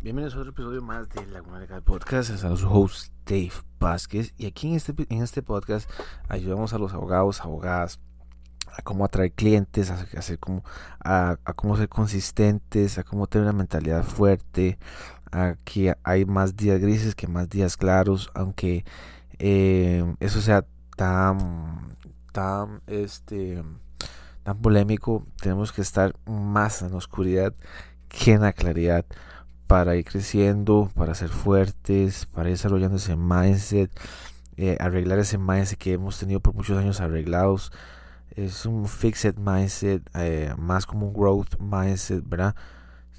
Bienvenidos a otro episodio más de Laguna Legal Podcast. Es a su host Dave Vázquez. Y aquí en este, en este podcast ayudamos a los abogados, abogadas, a cómo atraer clientes, a, hacer como, a, cómo ser consistentes, a cómo tener una mentalidad fuerte, a que hay más días grises que más días claros, aunque eh, eso sea tan, tan, este, tan polémico, tenemos que estar más en la oscuridad que en la claridad para ir creciendo, para ser fuertes, para ir desarrollando ese mindset, eh, arreglar ese mindset que hemos tenido por muchos años arreglados. Es un fixed mindset, eh, más como un growth mindset, ¿verdad?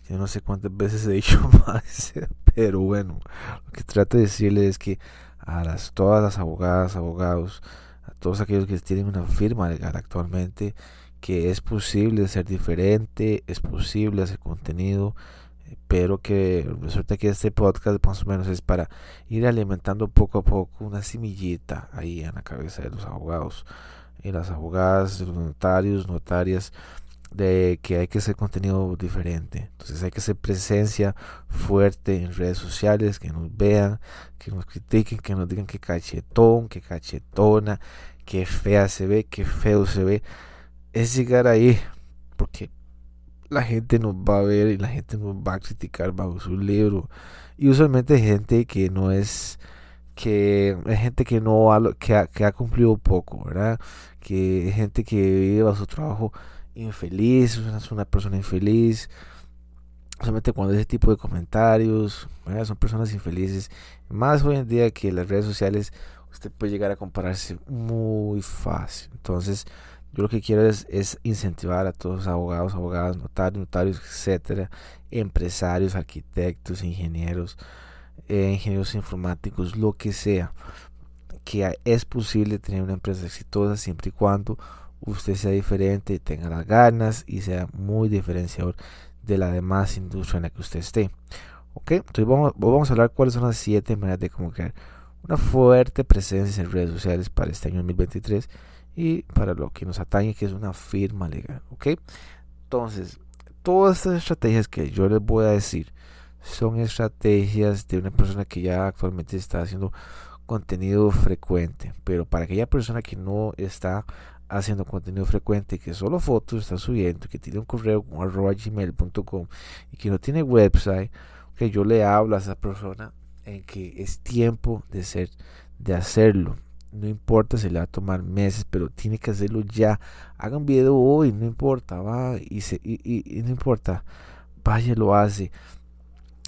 Yo no sé cuántas veces he dicho mindset, pero bueno, lo que trato de decirles es que a las, todas las abogadas, abogados, a todos aquellos que tienen una firma legal actualmente, que es posible ser diferente, es posible hacer contenido, pero que resulta que este podcast más o menos es para ir alimentando poco a poco una semillita ahí en la cabeza de los abogados y las abogadas, los notarios, notarias, de que hay que hacer contenido diferente. Entonces hay que hacer presencia fuerte en redes sociales, que nos vean, que nos critiquen, que nos digan que cachetón, que cachetona, que fea se ve, que feo se ve. Es llegar ahí, porque la gente nos va a ver y la gente nos va a criticar bajo su libro. Y usualmente gente que no es que es gente que no ha, que, ha, que ha cumplido poco, ¿verdad? Que es gente que vive su trabajo infeliz, es una persona infeliz. Solamente cuando ese tipo de comentarios, son personas infelices. Más hoy en día que las redes sociales, usted puede llegar a compararse muy fácil. Entonces, yo lo que quiero es, incentivar a todos los abogados, abogadas, notarios, notarios, etcétera, empresarios, arquitectos, ingenieros, eh, ingenieros informáticos, lo que sea, que es posible tener una empresa exitosa siempre y cuando usted sea diferente, tenga las ganas y sea muy diferenciador de la demás industria en la que usted esté. Ok, entonces vamos, vamos a hablar cuáles son las siete maneras de cómo crear una fuerte presencia en redes sociales para este año 2023 y para lo que nos atañe, que es una firma legal. ¿Ok? Entonces, todas estas estrategias que yo les voy a decir son estrategias de una persona que ya actualmente está haciendo contenido frecuente. Pero para aquella persona que no está haciendo contenido frecuente, que solo fotos está subiendo, que tiene un correo con arroba gmail.com y que no tiene website, que yo le hablo a esa persona en que es tiempo de ser, de hacerlo no importa si le va a tomar meses, pero tiene que hacerlo ya. Haga un video hoy, no importa, va y, se, y, no importa, vaya, lo hace.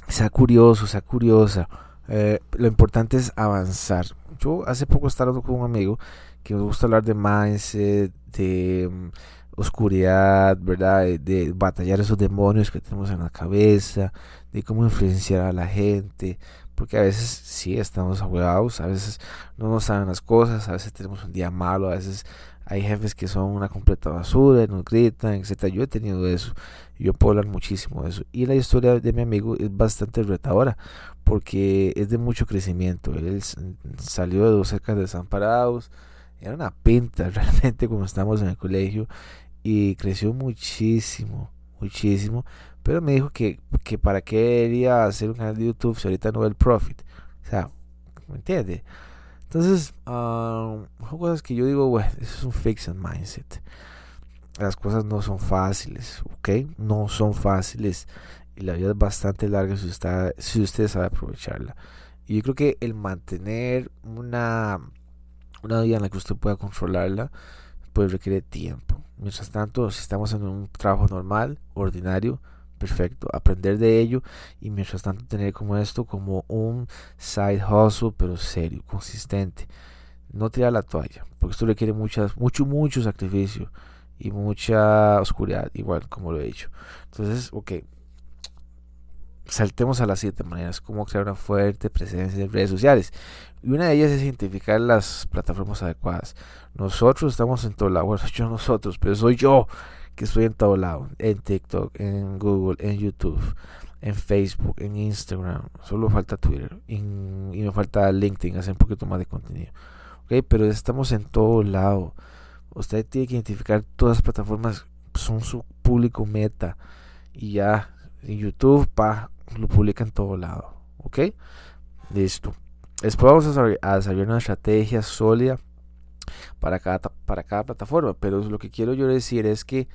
Sea curioso, sea curiosa. Eh, lo importante es avanzar. Yo hace poco estaba hablando con un amigo que me gusta hablar de mindset, de mm, oscuridad, ¿verdad? de, batallar esos demonios que tenemos en la cabeza, de cómo influenciar a la gente, porque a veces sí estamos ahuevados, a veces no nos saben las cosas, a veces tenemos un día malo, a veces hay jefes que son una completa basura, nos gritan, etc. Yo he tenido eso, yo puedo hablar muchísimo de eso. Y la historia de mi amigo es bastante retadora, porque es de mucho crecimiento. Él salió de dos cercas desamparados, era una pinta realmente como estamos en el colegio, y creció muchísimo, muchísimo pero me dijo que, que para qué quería hacer un canal de YouTube si ahorita no ve el profit. O sea, ¿me entiendes? Entonces, um, son cosas que yo digo, bueno, eso es un fixed mindset. Las cosas no son fáciles, ¿ok? No son fáciles. Y la vida es bastante larga si usted, si usted sabe aprovecharla. Y yo creo que el mantener una, una vida en la que usted pueda controlarla, pues requiere tiempo. Mientras tanto, si estamos en un trabajo normal, ordinario, perfecto, aprender de ello y mientras tanto tener como esto como un side hustle pero serio, consistente. No tirar la toalla, porque esto requiere muchas, mucho, mucho sacrificio y mucha oscuridad, igual como lo he dicho. Entonces, ok, saltemos a las siete maneras, cómo crear una fuerte presencia en redes sociales. Y una de ellas es identificar las plataformas adecuadas. Nosotros estamos en todo lado, bueno, yo nosotros, pero soy yo que estoy en todo lado, en TikTok, en Google, en YouTube, en Facebook, en Instagram, solo falta Twitter y, me falta LinkedIn, hacer un poquito más de contenido. Okay, pero estamos en todo lado. Usted tiene que identificar todas las plataformas son su público meta y ya en YouTube pa lo publica en todo lado. ¿Ok? Listo. Después vamos a desarrollar una estrategia sólida para cada, para cada plataforma. Pero lo que quiero yo decir es que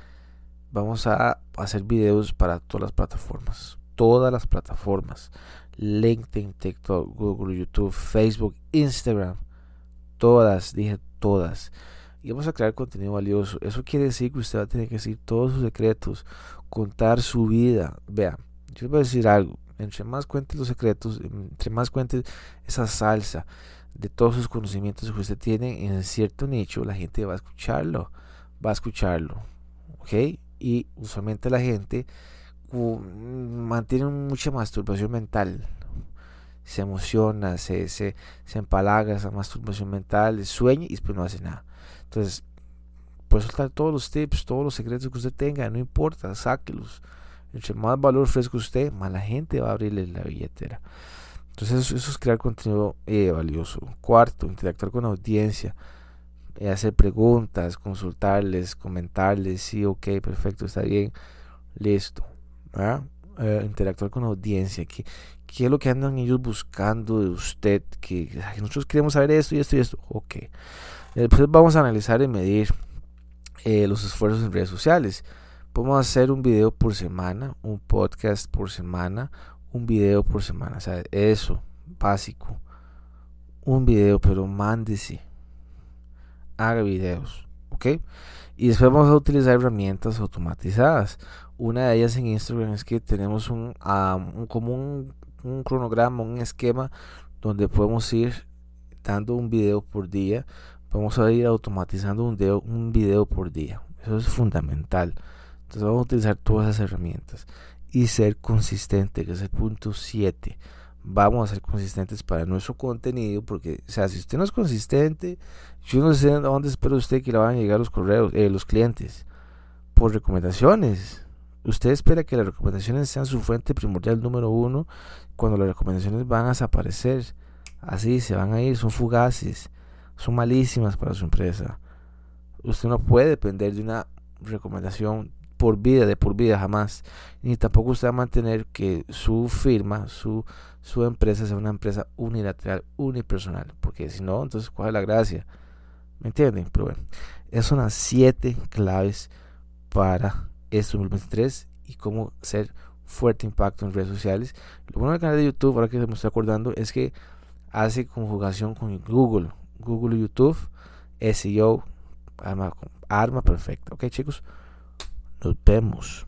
vamos a hacer videos para todas las plataformas. Todas las plataformas. LinkedIn, TikTok, Google, YouTube, Facebook, Instagram. Todas, dije todas. Y vamos a crear contenido valioso. Eso quiere decir que usted va a tener que decir todos sus secretos, contar su vida. Vea, yo les voy a decir algo. Entre más cuentes los secretos, entre más cuentes esa salsa de todos sus conocimientos que usted tiene en cierto nicho, la gente va a escucharlo. Va a escucharlo. ¿Ok? Y usualmente la gente mantiene mucha masturbación mental. Se emociona, se, se, empalaga esa masturbación mental, sueña y después no hace nada. Entonces, puede soltar todos los tips, todos los secretos que usted tenga, no importa, sáquelos. Entre más valor ofrezca usted, más la gente va a abrirle la billetera. Entonces, eso, es crear contenido eh, valioso. Cuarto, interactuar con la audiencia, hacer preguntas, consultarles, comentarles, sí, ok, perfecto, está bien, listo. Eh, interactuar con la audiencia, ¿qué, qué es lo que andan ellos buscando de usted, que nosotros queremos saber esto y esto y esto, ok. Después vamos a analizar y medir los esfuerzos en redes sociales. Podemos hacer un video por semana, un podcast por semana, un video por semana. O sea, eso, básico. Un video, pero mándese. Haga videos, ¿ok? Y después vamos a utilizar herramientas automatizadas. Una de ellas en Instagram es que tenemos un, um, como un, un, cronograma, un esquema donde podemos ir dando un video por día. Vamos a ir automatizando un video, un video por día. Eso es fundamental. Entonces vamos a utilizar todas esas herramientas y ser consistente, que es el punto 7. Vamos a ser consistentes para nuestro contenido, porque, o sea, si usted no es consistente, yo no sé dónde espera usted que le van a llegar los correos, eh, los clientes, por recomendaciones. Usted espera que las recomendaciones sean su fuente primordial número uno, cuando las recomendaciones van a desaparecer. Así se van a ir, son fugaces, son malísimas para su empresa. Usted no puede depender de una recomendación por vida, de por vida jamás. Ni tampoco usted va a mantener que su firma, su, su empresa sea una empresa unilateral, unipersonal. Porque si no, entonces cuál es la gracia. ¿Me entienden? Pero bueno, esas son las siete claves para este 2023 y cómo ser fuerte impacto en redes sociales. Lo bueno del canal de YouTube, ahora que me estoy acordando, es que hace conjugación con Google. Google y YouTube, SEO, arma, arma perfecta. Ok, chicos. Nos vemos.